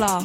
l'art.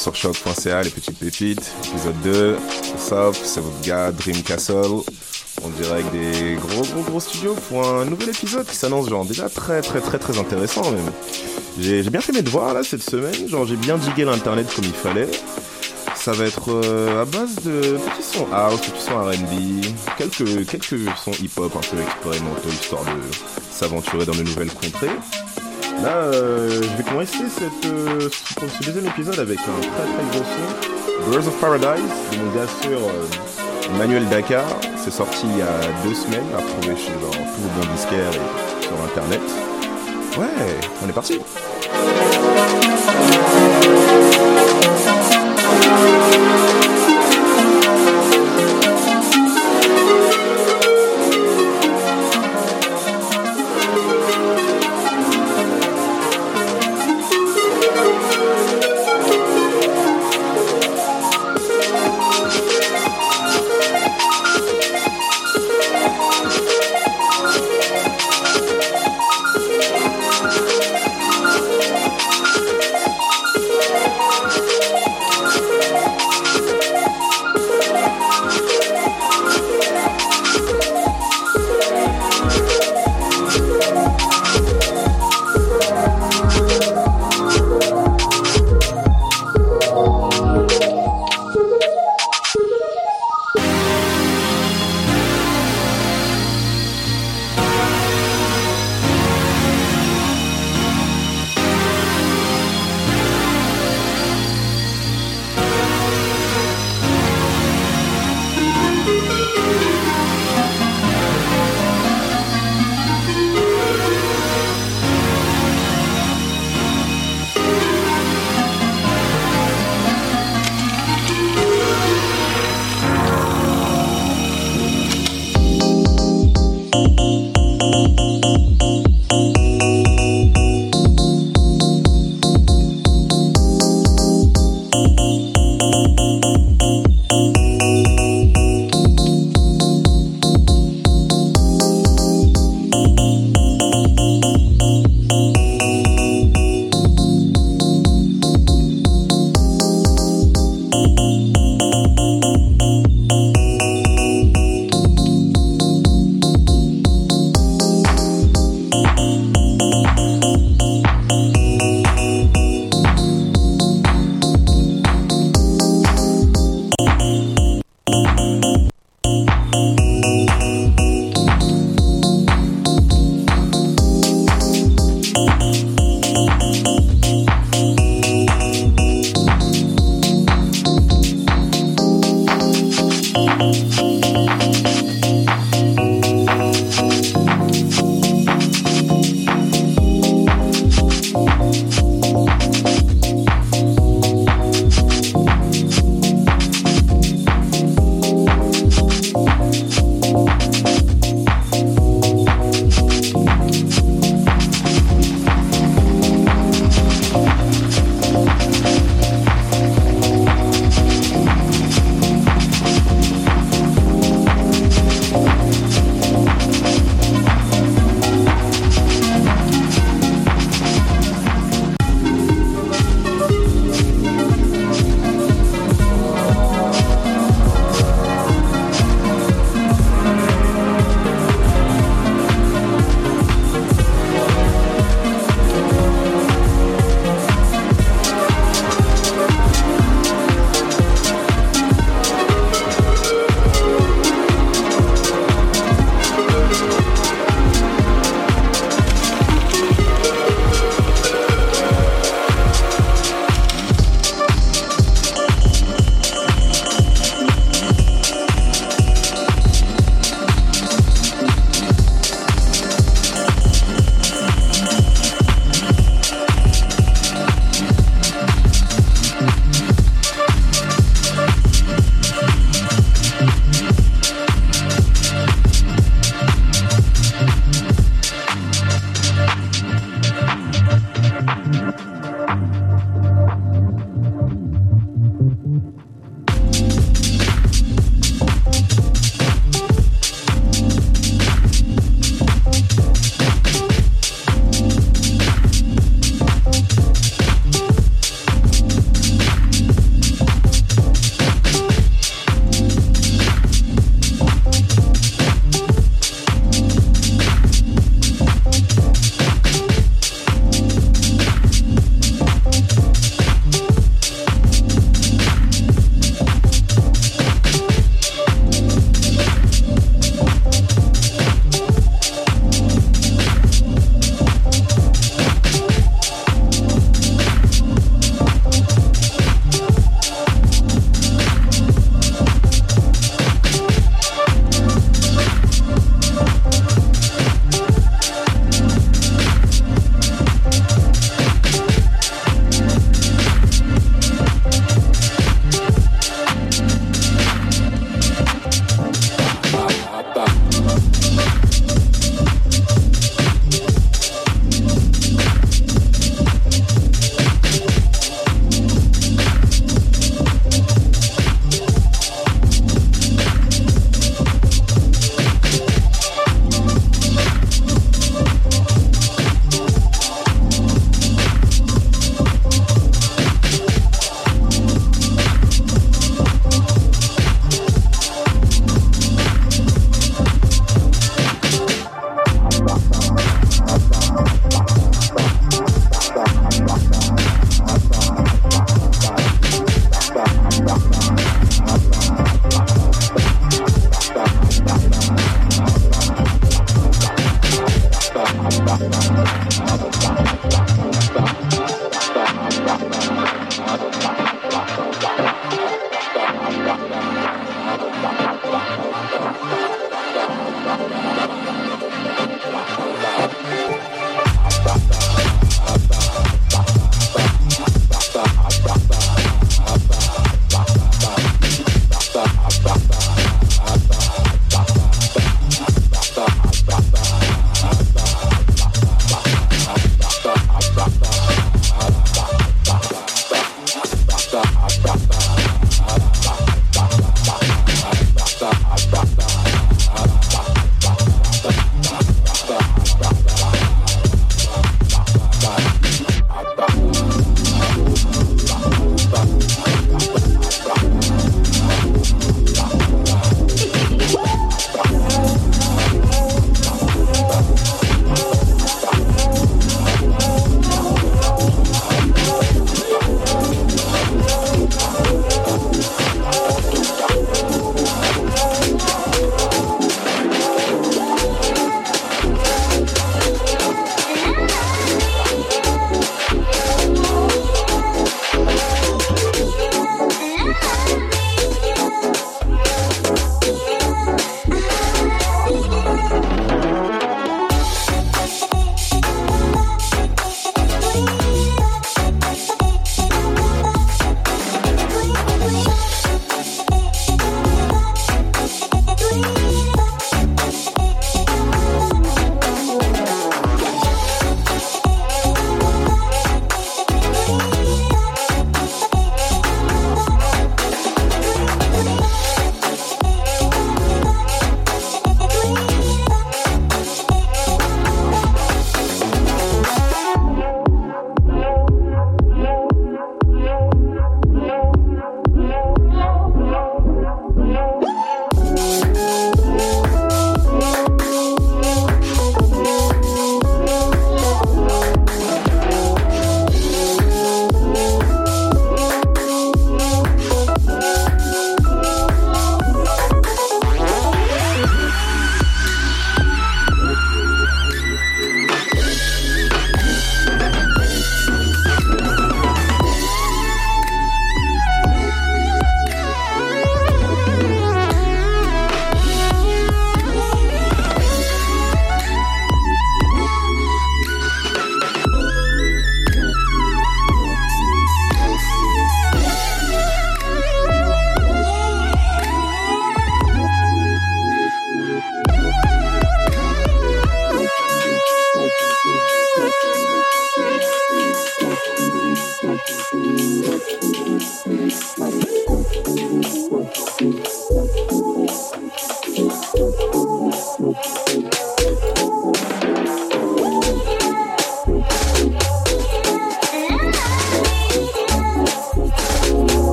Sur choc.ca, les petites pépites. Épisode 2. What's up? C'est votre gars Dream Castle. On dirait des gros, gros, gros studios pour un nouvel épisode qui s'annonce genre déjà très, très, très, très intéressant même. J'ai j'ai bien fait mes devoirs là cette semaine. Genre j'ai bien digué l'internet comme il fallait. Ça va être euh, à base de petits sons house, petits sons R&B, quelques, quelques sons hip-hop un peu expérimentaux histoire de s'aventurer dans de nouvelles contrées. Là, euh, je vais commencer cette, euh, ce deuxième épisode avec un très très gros son. Birds of Paradise, de mon gars sur euh, Dakar. C'est sorti il y a deux semaines, à retrouver chez genre tout bon disquaire et sur internet. Ouais, on est parti!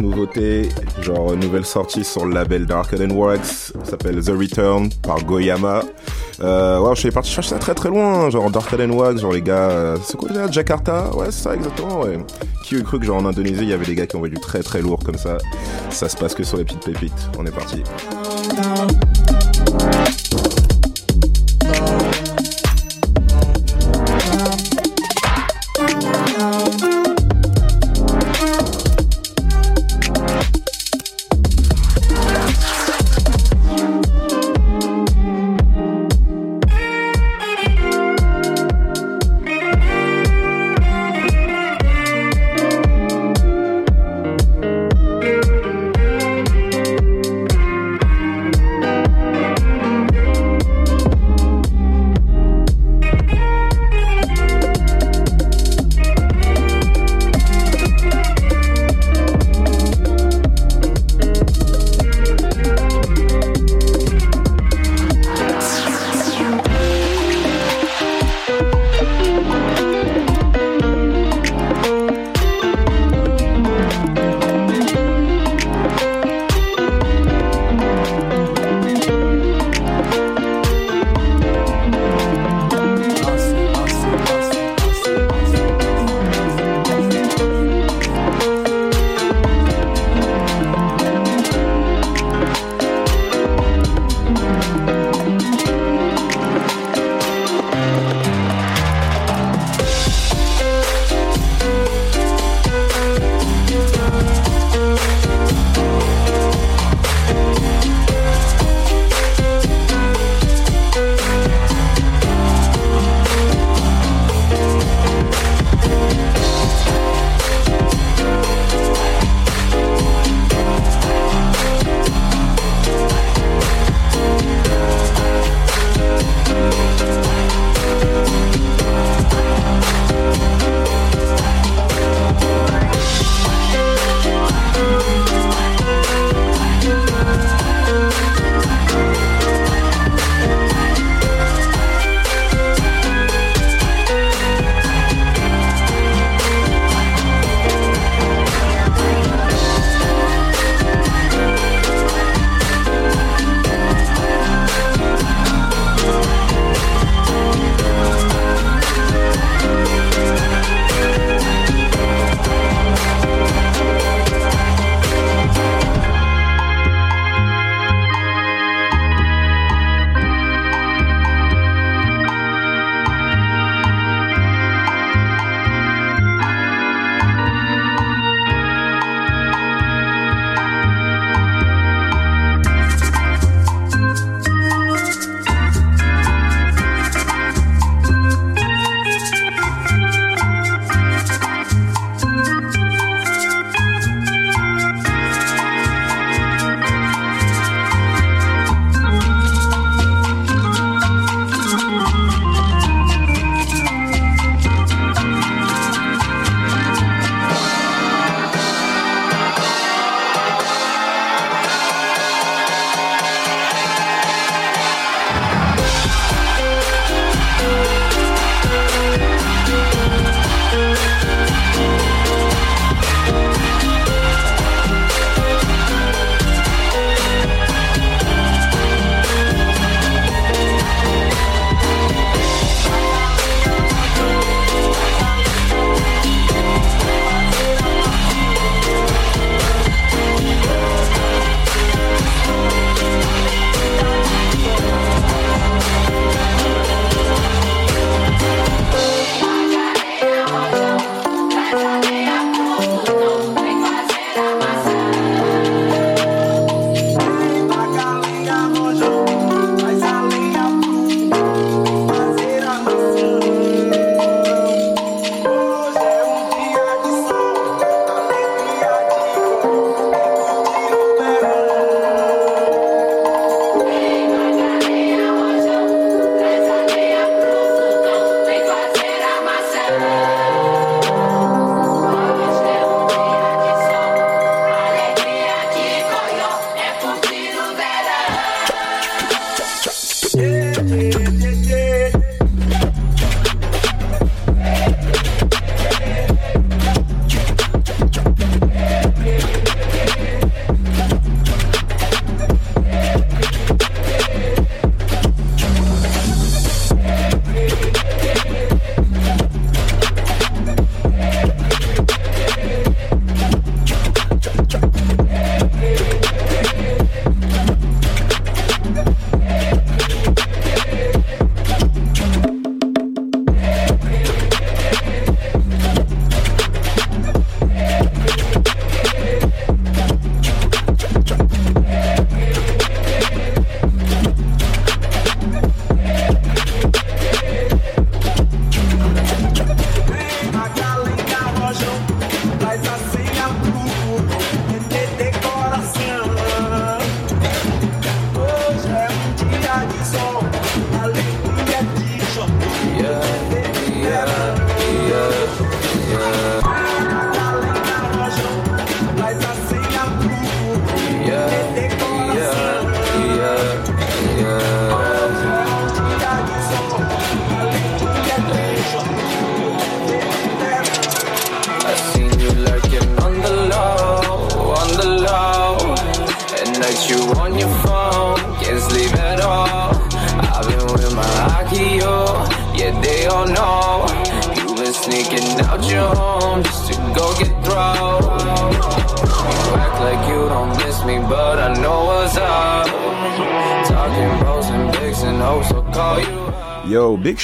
Nouveauté. Genre, nouvelle sortie sur le label Dark and Works. S'appelle The Return par Goyama. Euh, je suis parti chercher ça très très loin. Genre, Dark and Wax, genre les gars. Euh, c'est quoi déjà Jakarta? Ouais, c'est ça, exactement, ouais. Qui eût cru que genre en Indonésie, il y avait des gars qui envoyaient du très très lourd comme ça? Ça se passe que sur les petites pépites. On est parti.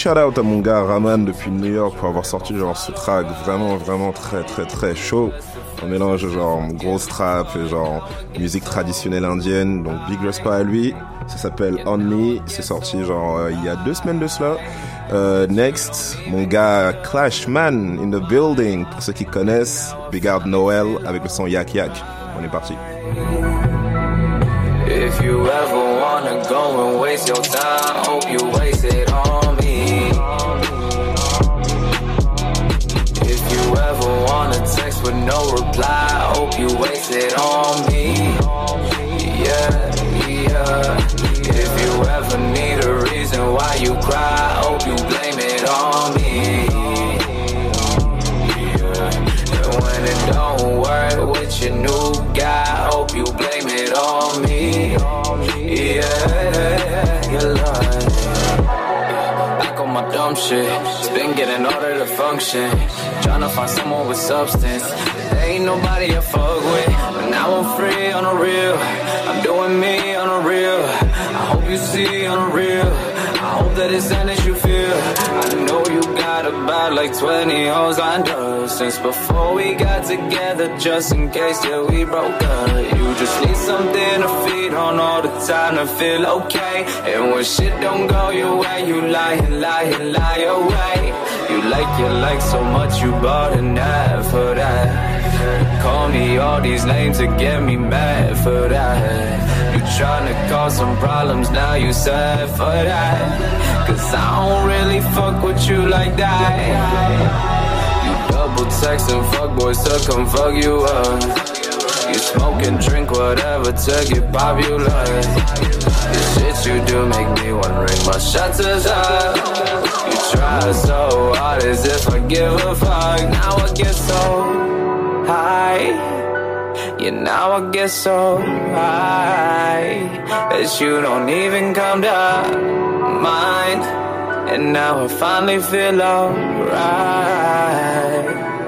Shout out à mon gars Raman depuis New York pour avoir sorti genre ce track vraiment vraiment très très très chaud. Un mélange genre grosse trap et genre musique traditionnelle indienne. Donc big respect à lui. Ça s'appelle On Me. C'est sorti genre euh, il y a deux semaines de cela. Euh, next, mon gars Clashman in the building. Pour ceux qui connaissent, Big Out Noel avec le son Yak Yak. On est parti. Shit. It's been getting harder to function. Tryna find someone with substance. There ain't nobody I fuck with. But now I'm free on the real. I'm doing me on the real. I hope you see on the real. I hope that it's as you feel. I know you got about like 20 hoes lined up since before we got together, just in case that we broke up. You just need something to feed on all the time to feel okay. And when shit don't go your way, you lie and lie and lie away. You like your like so much, you bought an ad for that. you Call me all these names to get me mad for that. You tryna cause some problems, now you sad for that. Cause I don't really fuck with you like that. You double text and fuck boys to come fuck you up. You smoke and drink whatever to get popular. The shit you do make me wanna ring my shutters up. You try so hard as if I give a fuck. Now I get so high. Yeah, now I get so high that you don't even come to mind. And now I finally feel alright.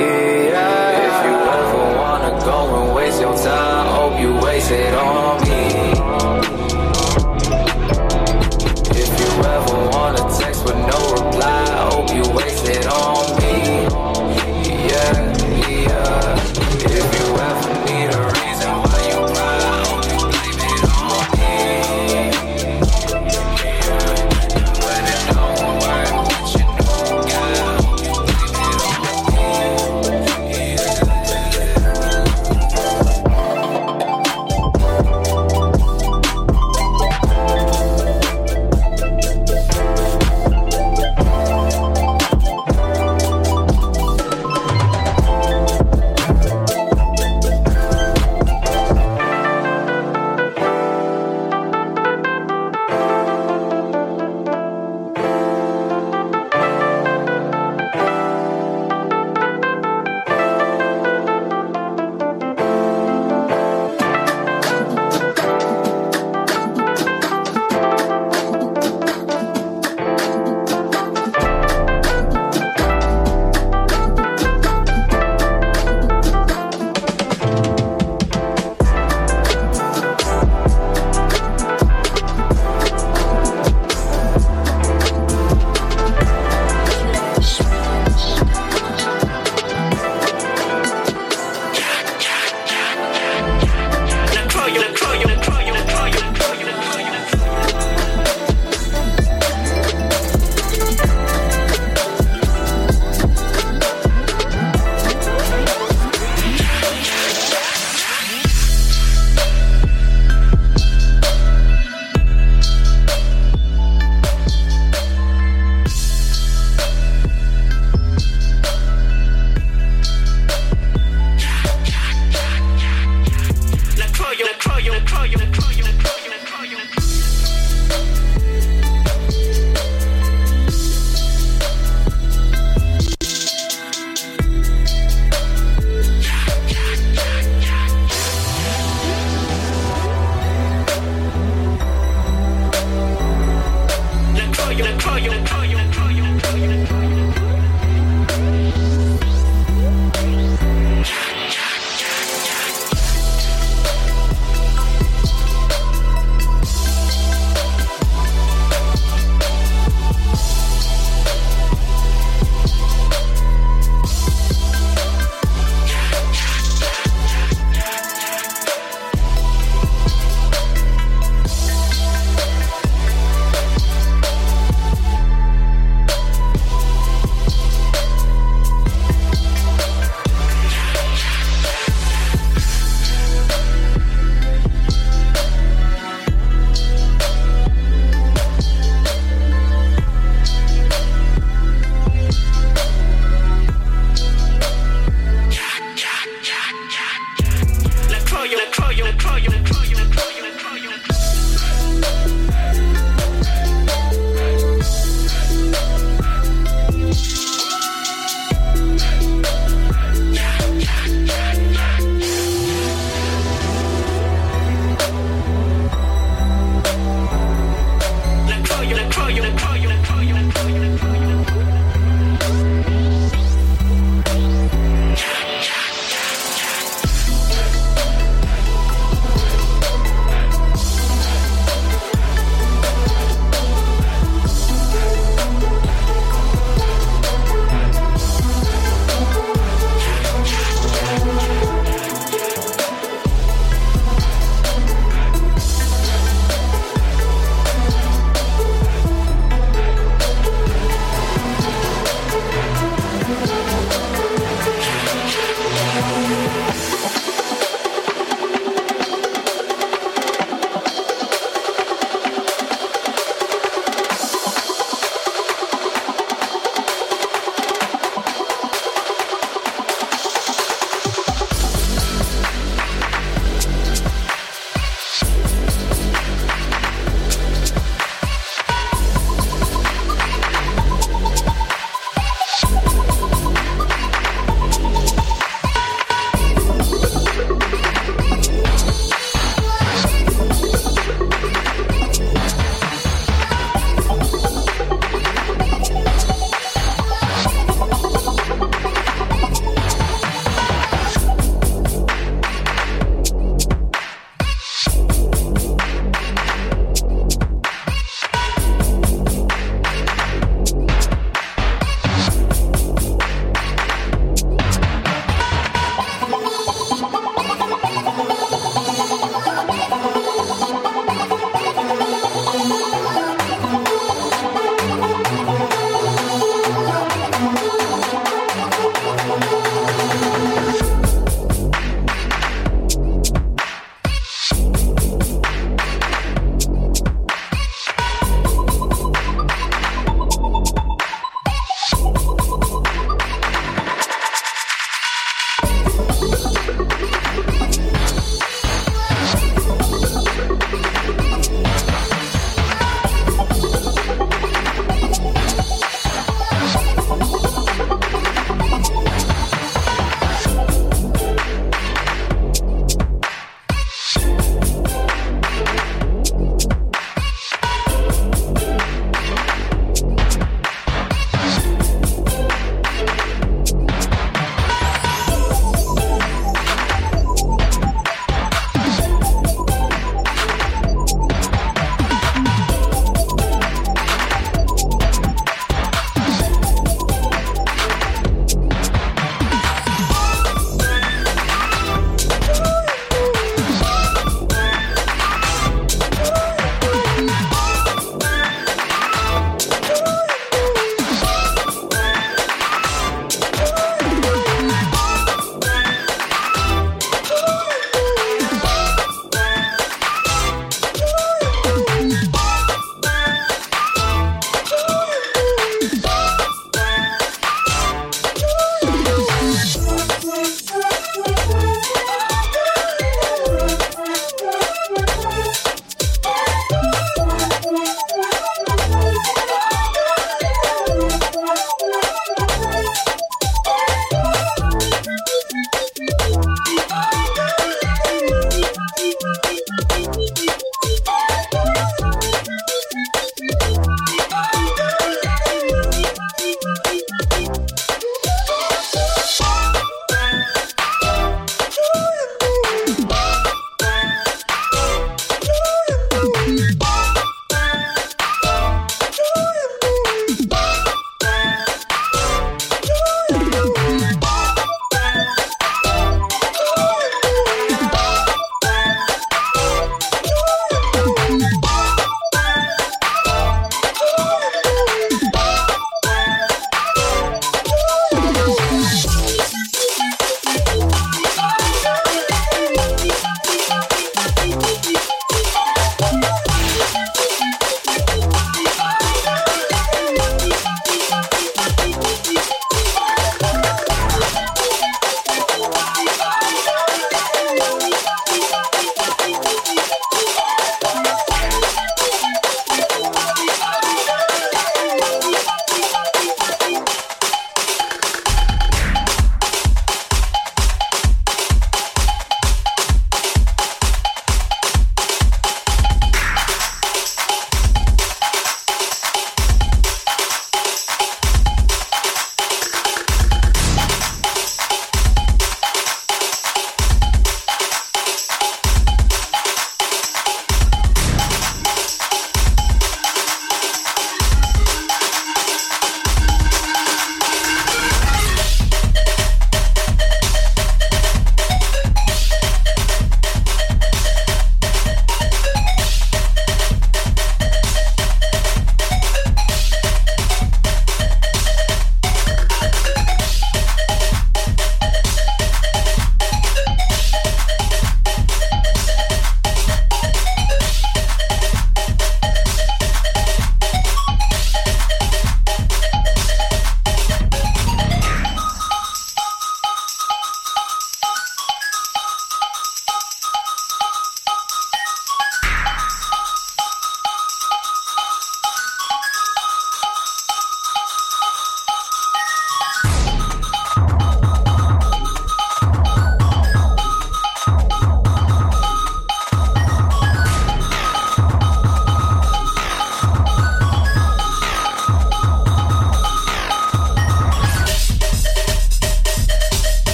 If you ever wanna go and waste your time, hope you waste it on me. If you ever wanna text with no reply, hope you waste it on me.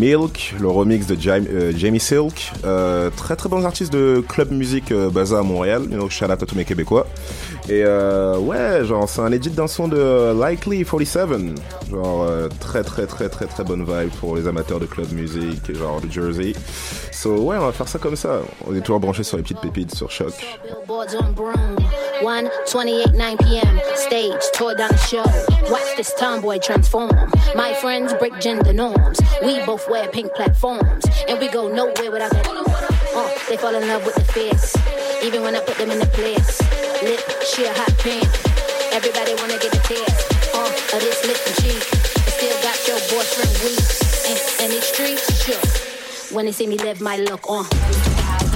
Milk, le remix de Jamie Silk. très très bons artistes de club musique basé à Montréal. Donc shout out à tous mes Québécois. Et ouais, genre c'est un edit d'un son de Likely 47. Genre très très très très très bonne vibe pour les amateurs de club musique, genre de Jersey. So ouais, on va faire ça comme ça. On est toujours branché sur les petites pépites sur Choc. 1, 28, 9 p.m. Stage, tore down the show. Watch this tomboy transform. My friends break gender norms. We both wear pink platforms. And we go nowhere without that. Uh, they fall in love with the face. Even when I put them in the place. Lip, sheer hot pink. Everybody wanna get a taste. Uh, of this lip and cheek. I still got your boyfriend weak. And, and these streets shook. When they see me live my look on. Uh.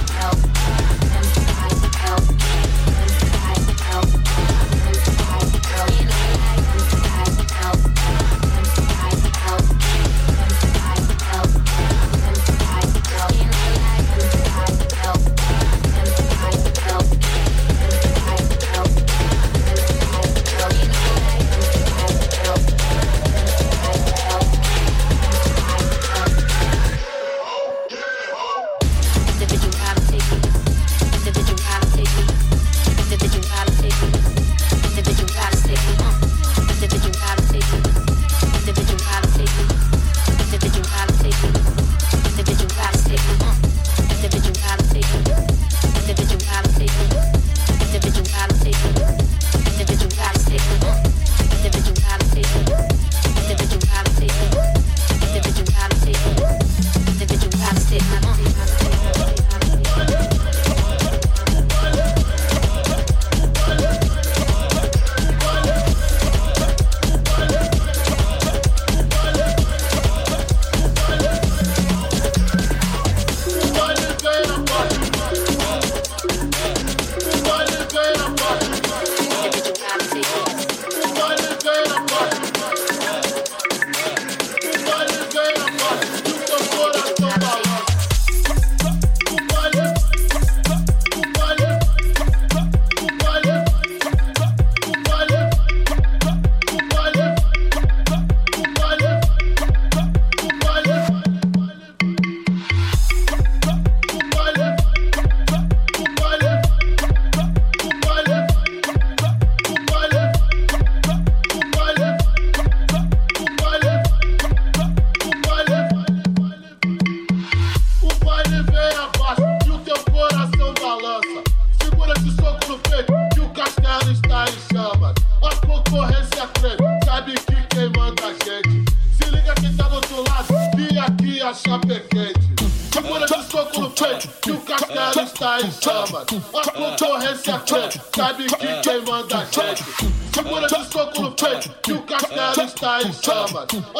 Muhammad.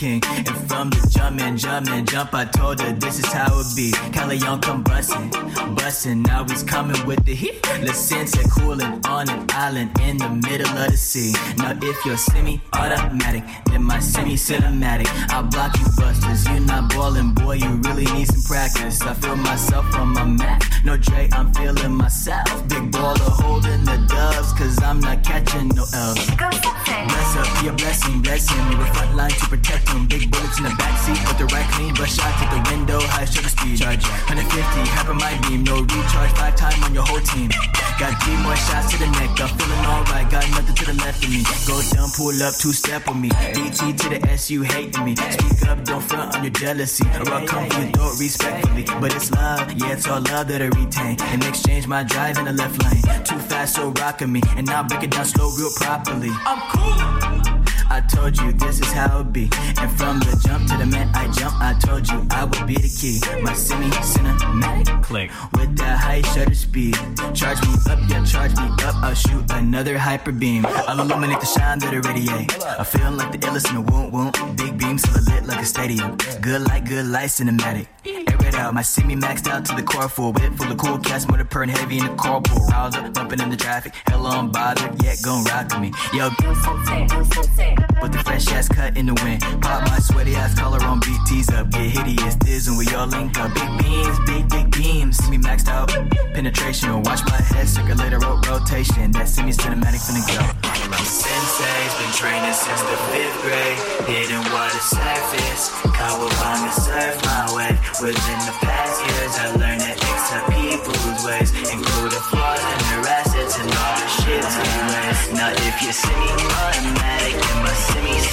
king. And from the jump, in, jump. I told her this is how it be. Young come bustin', bustin', now he's coming with the heat. La Senza coolin' on an island in the middle of the sea. Now if you're semi-automatic, then my semi-cinematic. I'll block you busters, you're not ballin', boy, you really need some practice. I feel myself on my mat, no Dre, I'm feeling myself. Big baller holding the doves, cause I'm not catching no L's. Bless up, be a blessing, blessing. We were front line to protect them. Big bullets in the backseat with the right clean, but shots at the window. High sugar speed. Charge 150, hyper my beam. No recharge, five time on your whole team. Got three more shots to the neck. I'm feeling alright. Got nothing to the left of me. Go down, pull up, two step with me. DT to the S, you hating me. Speak up, don't front on your jealousy. Come for your throat respectfully. But it's love, yeah, it's all love that I retain. In exchange, my drive in the left lane. Too fast, so rockin' me. And now break it down slow, real properly. I'm cool. I told you this is how it be. And from the jump to the man I jump, I told you I would be the key. My semi cinematic click with that high shutter speed. Charge me up, yeah, charge me up. I'll shoot another hyper beam. I'll illuminate the shine that it radiate. I feel like the illest in the womb, womb. Big beams till lit like a stadium. Good light, good light, cinematic. Air it out, my semi maxed out to the core full. Whip full of cool cats, motor purring heavy in the carpool. Riled up, bumping in the traffic. Hell on bothered, yet gon' rock with me. Yo, with the fresh ass cut in the wind. Pop my sweaty ass collar on BTs up. Get hideous, diz and we all link up. Big beams, big, big beams. See me maxed out. Penetration, watch my head circulate a rotation. That semi cinematic finna go. Sensei's been training since the fifth grade. Hidden water surface. Kawabanga surf my way. Within the past years, I learned to accept people's ways, including flaws and their assets and all the shit to waste. Now, if you see my my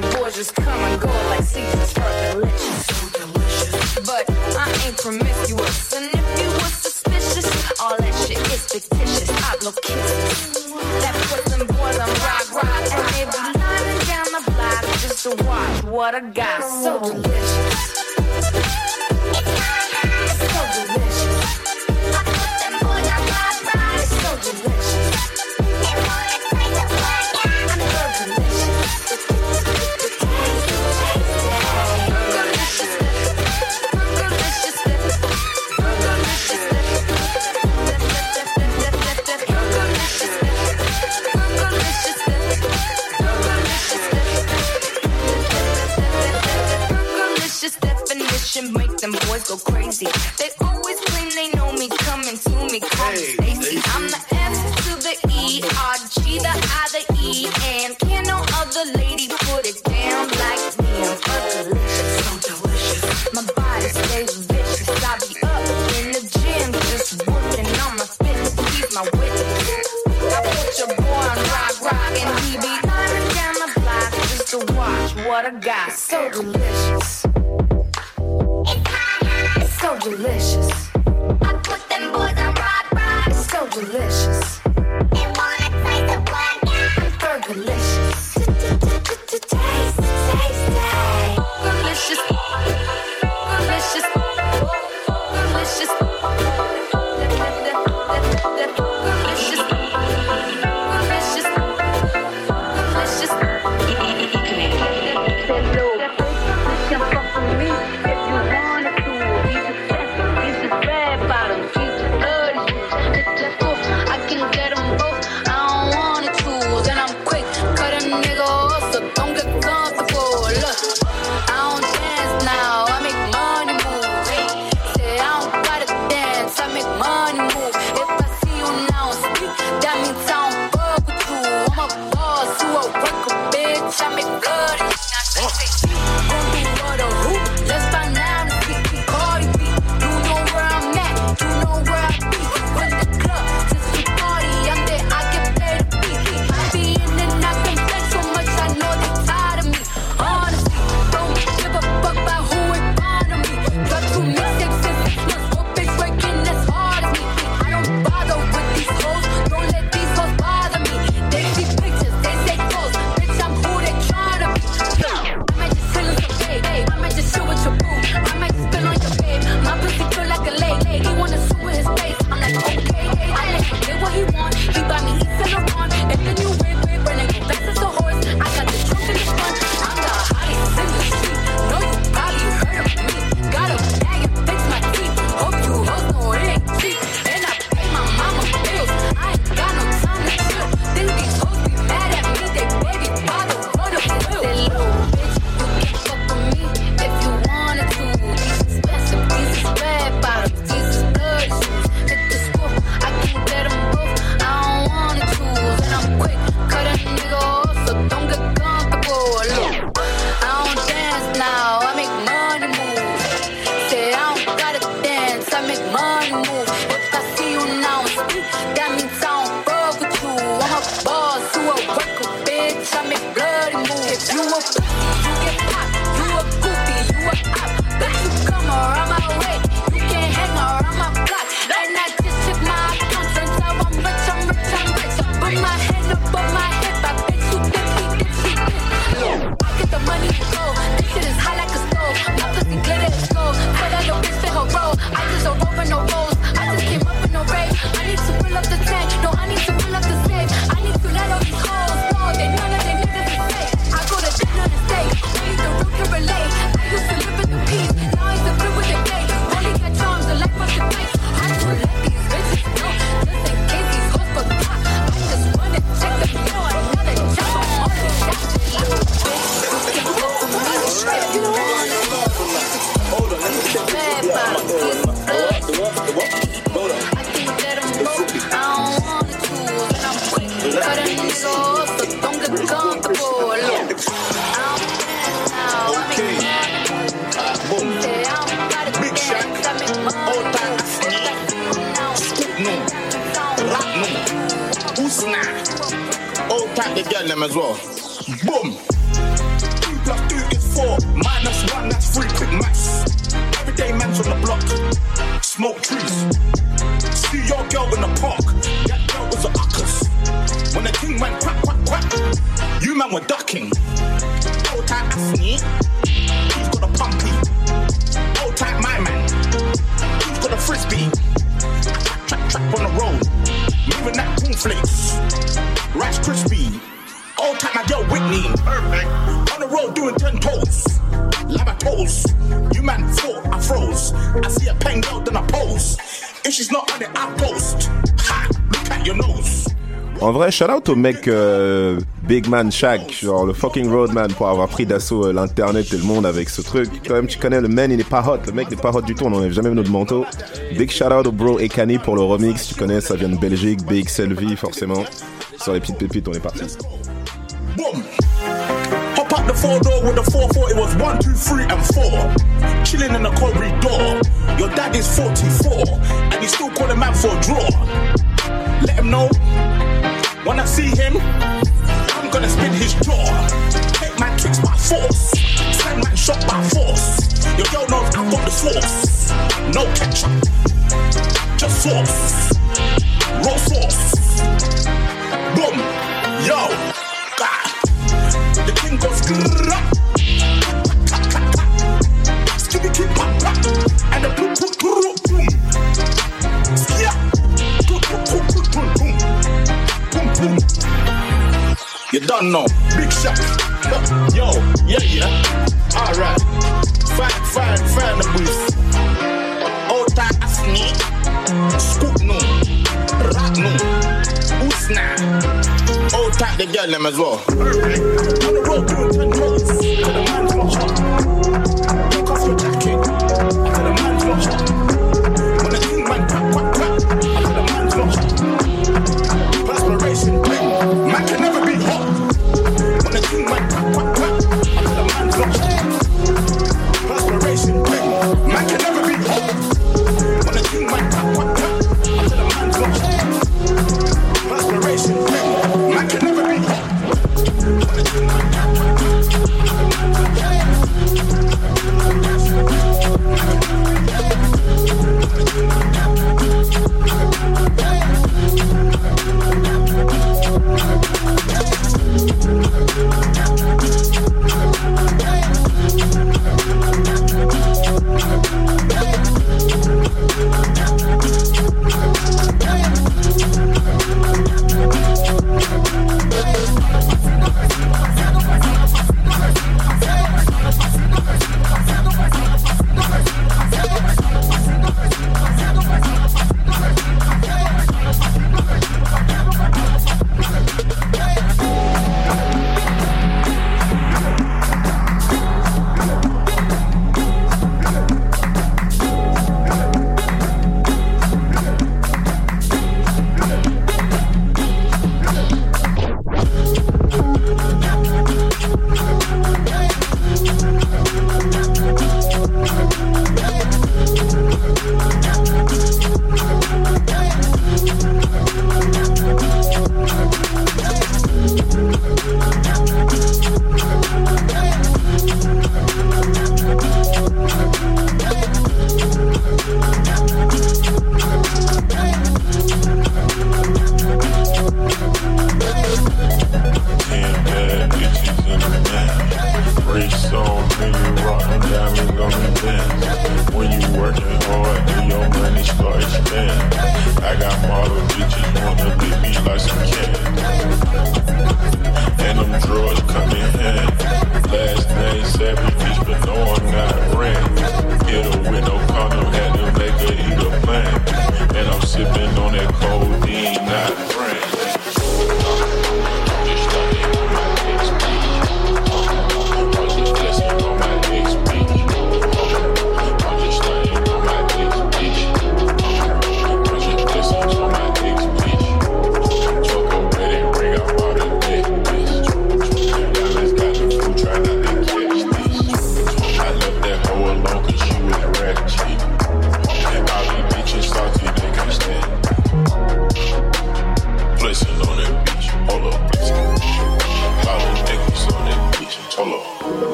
them. Boys just come and go like seasons. Fergalicious. But I ain't promiscuous. And if you were suspicious, all that shit is fictitious. I blow kisses. That puts them boys on rock, rock. And they be lining down the block just to watch what I got. So delicious. Go shout out au mec euh, Big Man Shaq, genre le fucking roadman pour avoir pris d'assaut euh, l'internet et le monde avec ce truc. Quand même, tu connais le man, il est pas hot, le mec n'est pas hot du tout, on n'enlève jamais notre manteau. Big shout out au bro Ekani pour le remix, tu connais, ça vient de Belgique, Big Selvi forcément. Sur les petites pépites, on est parti. Boom. Hop up the four door with the 4-4, it was 1, 2, 3 and four. Chilling in the corridor. Your dad is 44, and he's still calling man for a draw. Let him know Wanna see him, I'm gonna spin his jaw. Take my tricks by force. Send my shot by force. Your girl knows I've got the force. No ketchup, just sauce. Raw sauce. Boom, yo, God. The king goes. Grrr. done now. Big shot. Yo, yeah, yeah. Alright. Fine, fine, fine, the booth. Out of sneak. Scoop no. Rock no. Usna. Out of the girl them as well. Perfect. On the road,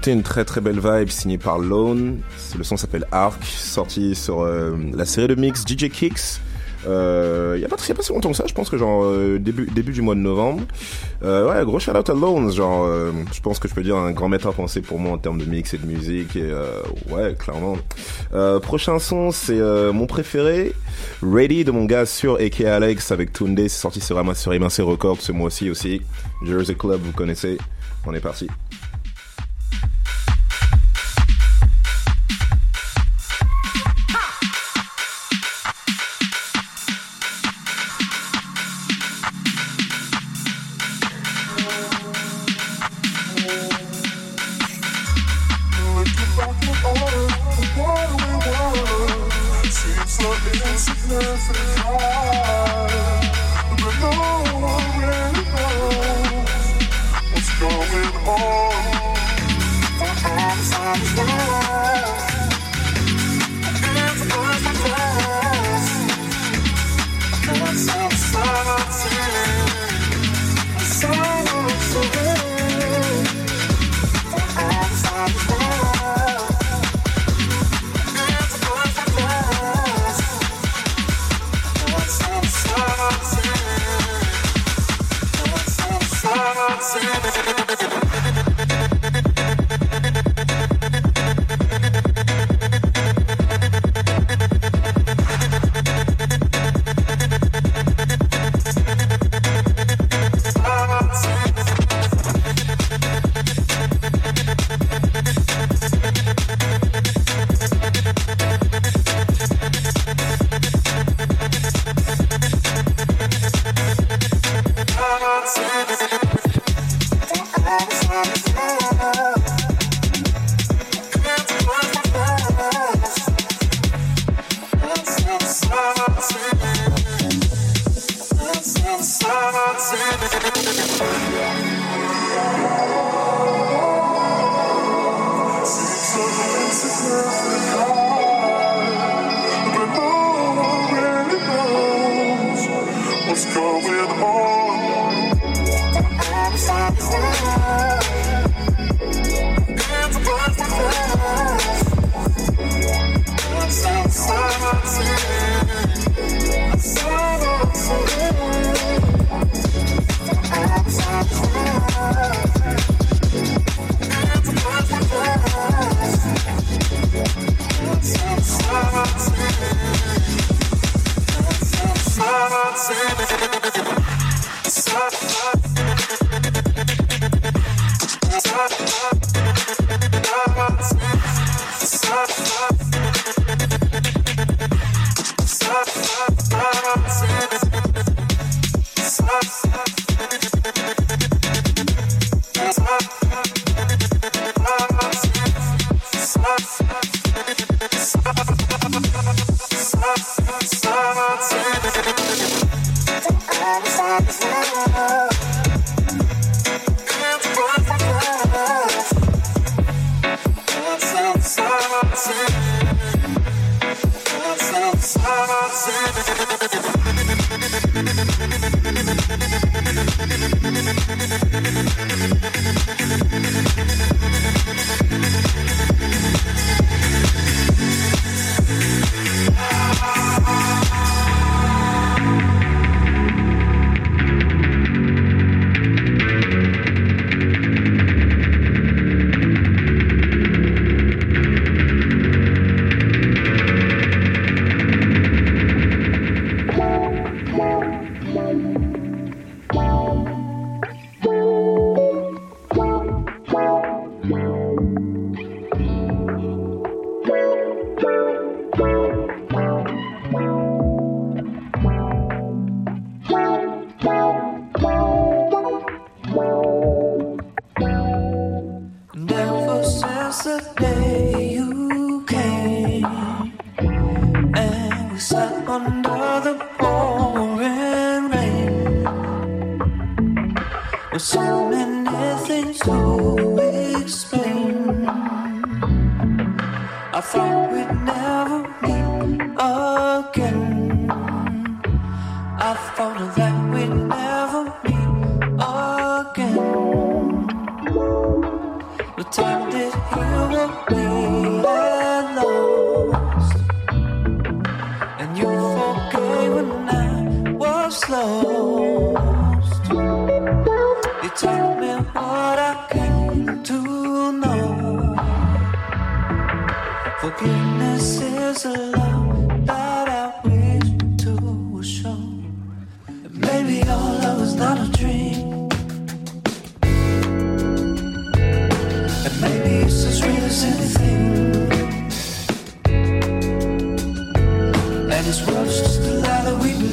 vous écoutez une très très belle vibe signée par Lone. Le son s'appelle Arc, sorti sur euh, la série de mix DJ Kicks. Euh, il y a pas y a pas si longtemps que ça, je pense que genre euh, début début du mois de novembre. Euh, ouais, gros shout out à Lones, genre euh, je pense que je peux dire un grand maître à penser pour moi en termes de mix et de musique et euh, ouais, clairement. prochain son, c'est mon préféré, Ready de mon gars sur AK Alex avec Tunde, c'est sorti sur sur Records ce mois-ci aussi. Jersey Club, vous connaissez. On est parti. The time See me at your college campus, baggy full of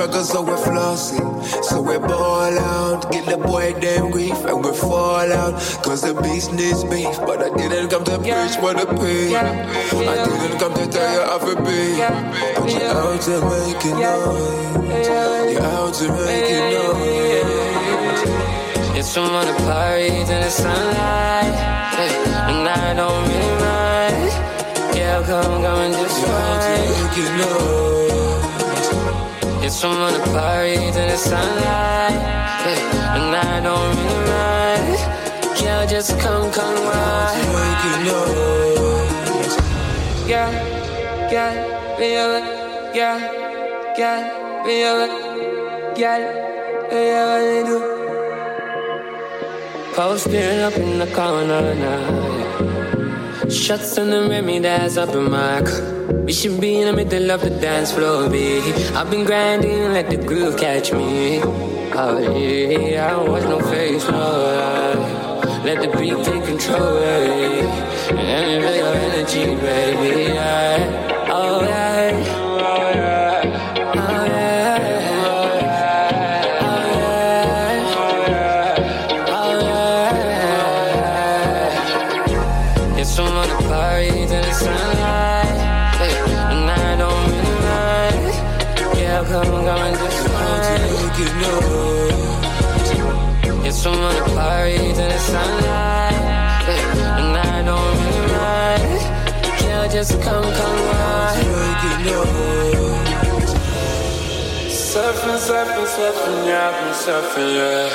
struggle, so we're flossing. So we ball out, get the boy damn grief, and we fall out. Cause the beast needs beef, but I didn't come to preach for the pain. I didn't come to tell you how to be. But you're out to make it noise. You're out to make it noise. It's from on the parties in the sunlight, and I don't really mind. Yeah, come, come and just ride. It's from the parties in the sunlight. And I don't really mind. Girl, just come, come ride. Yeah, yeah, feel it. Yeah, yeah, feel it. Yeah, yeah, do. Posting up in the corner now. Shots on the Remy that's up in my car. We should be in the middle of the dance floor, baby. I've been grinding, let the groove catch me. Oh yeah, I don't watch no face, no lie. Let the beat take control, baby. And feel your energy, baby. Yeah. Oh yeah. Just come, come right. Surfing, surfing, surfing, yeah, I've been surfing, yeah.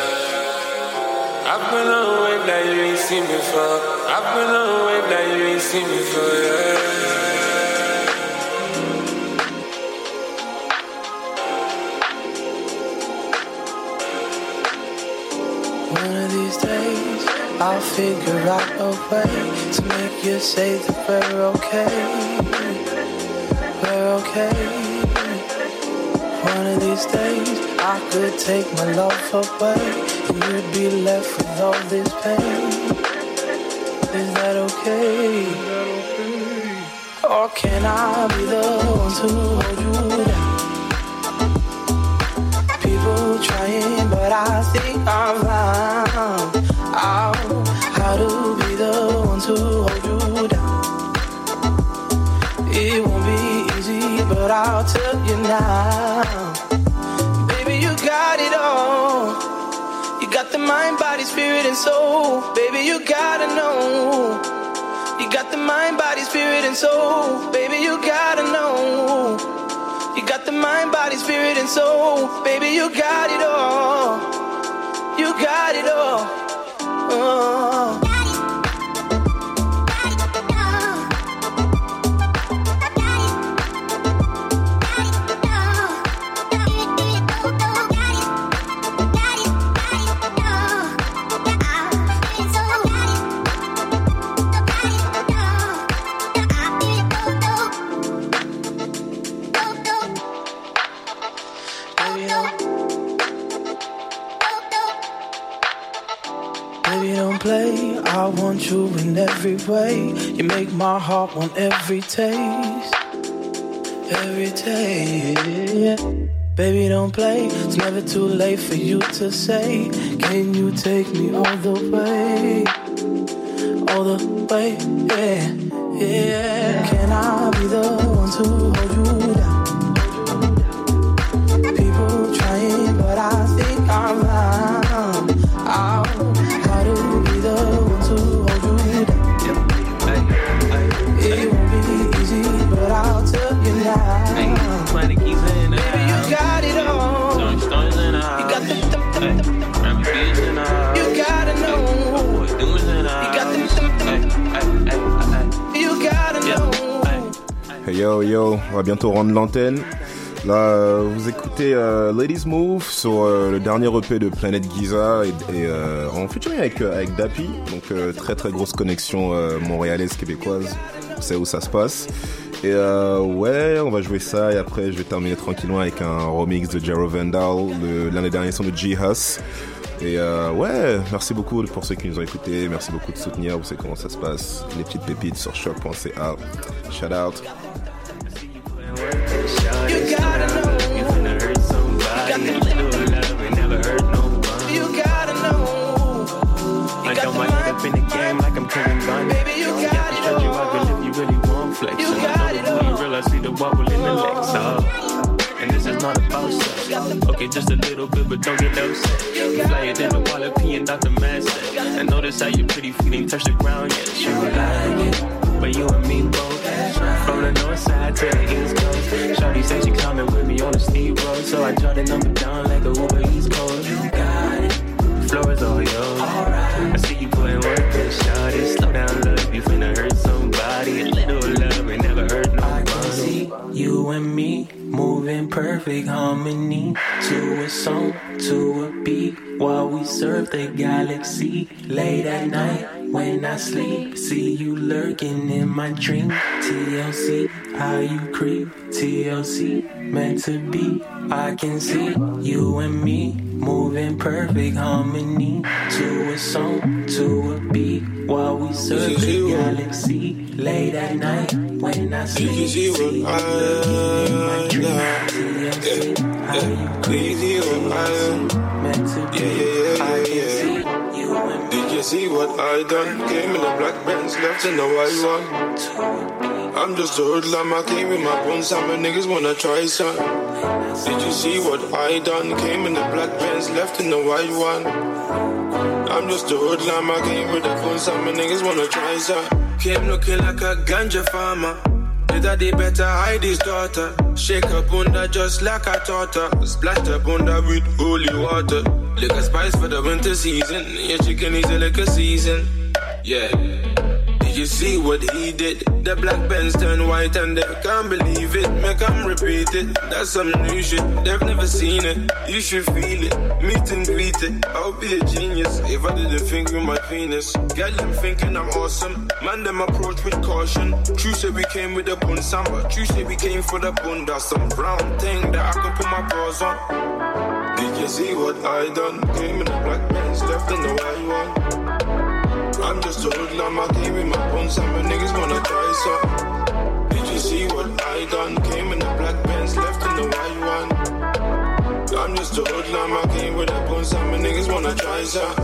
I've been on a wave that you ain't seen before. I've been on a wave that you ain't seen before, yeah. I'll figure out a way to make you say that we're okay. We're okay. One of these days, I could take my love away, and you'd be left with all this pain. Is that okay? Or can I be the one to hold you down? People trying, but I think I'm found you now. Baby, you got it all. You got the mind, body, spirit, and soul. Baby, you gotta know. You got the mind, body, spirit, and soul. Baby, you gotta know. You got the mind, body, spirit, and soul. Baby, you got it all. You got it all. Oh. Way. You make my heart want every taste, every taste. Baby, don't play. It's never too late for you to say, Can you take me all the way? All the way, yeah, yeah. Can I be the one to hold you down? Yo yo, on va bientôt rendre l'antenne. Là, euh, vous écoutez euh, Ladies Move sur euh, le dernier EP de Planet Giza et, et euh, en featuring avec, avec Dappy, donc très très grosse connexion montréalaise québécoise. C'est où ça se passe. Et ouais, on va jouer ça et après je vais terminer tranquillement avec un remix de Jero Vandal, le- l'année dernière son de G-Hus. Et ouais, merci beaucoup pour ceux qui nous ont écoutés, merci beaucoup de soutenir, vous savez comment ça se passe. Les petites pépites sur choc.ca. Shout out. Wobble in the legs. And this is not about sex. Okay, just a little bit, but don't get upset. You fly it in the wallet, peeing Dr. Master. I notice how your pretty feet ain't touch the ground yet. You like it, but you and me both. From the north side to the east coast. Shorty say she coming with me on the steep road, so I jot the number down like a Uber East Coast. You got it. Floor is all yours. I You and me moving perfect harmony to a song, to a beat while we surf the galaxy. Late at night when I sleep, see you lurking in my dream. TLC, how you creep. TLC, meant to be. I can see you and me moving perfect harmony to a song, to a beat while we surf the galaxy. Late at night when I sleep, You see what I am now. Yeah, yeah. Crazy what I am. Yeah, yeah, yeah, yeah, yeah. Did you see what I done? Came in the black Benz, left in the white one. I'm just a hoodlum, I came with my bones, some niggas wanna try some. Did you see what I done? Came in the black Benz, left in the white one. I'm just a hoodlum, I came with a phone, some niggas wanna try some. Came looking like a ganja farmer. Better they better hide his daughter. Shake up under just like I taught her. Splashed up under with holy water. Lick a spice for the winter season. Your chicken is a liquor season. Yeah. You see what he did? The black pens turn white and they can't believe it. Make them repeat it. That's some new shit. They've never seen it. You should feel it. Meet and greet it. I'll be a genius if I didn't think with my penis. Girl, I'm thinking I'm awesome. Man, them approach with caution. True say we came with a bun samba. True say we came for the bun. That's some brown thing that I can put my paws on. Did you see what I done? Came in the black pants, left in the white one. I'm just a hoodlum, I came in my and my niggas wanna try some. Did you see what I done? Came in the black pants, left in the white one. I'm just a hoodlum, I came with bones, and my niggas wanna try some.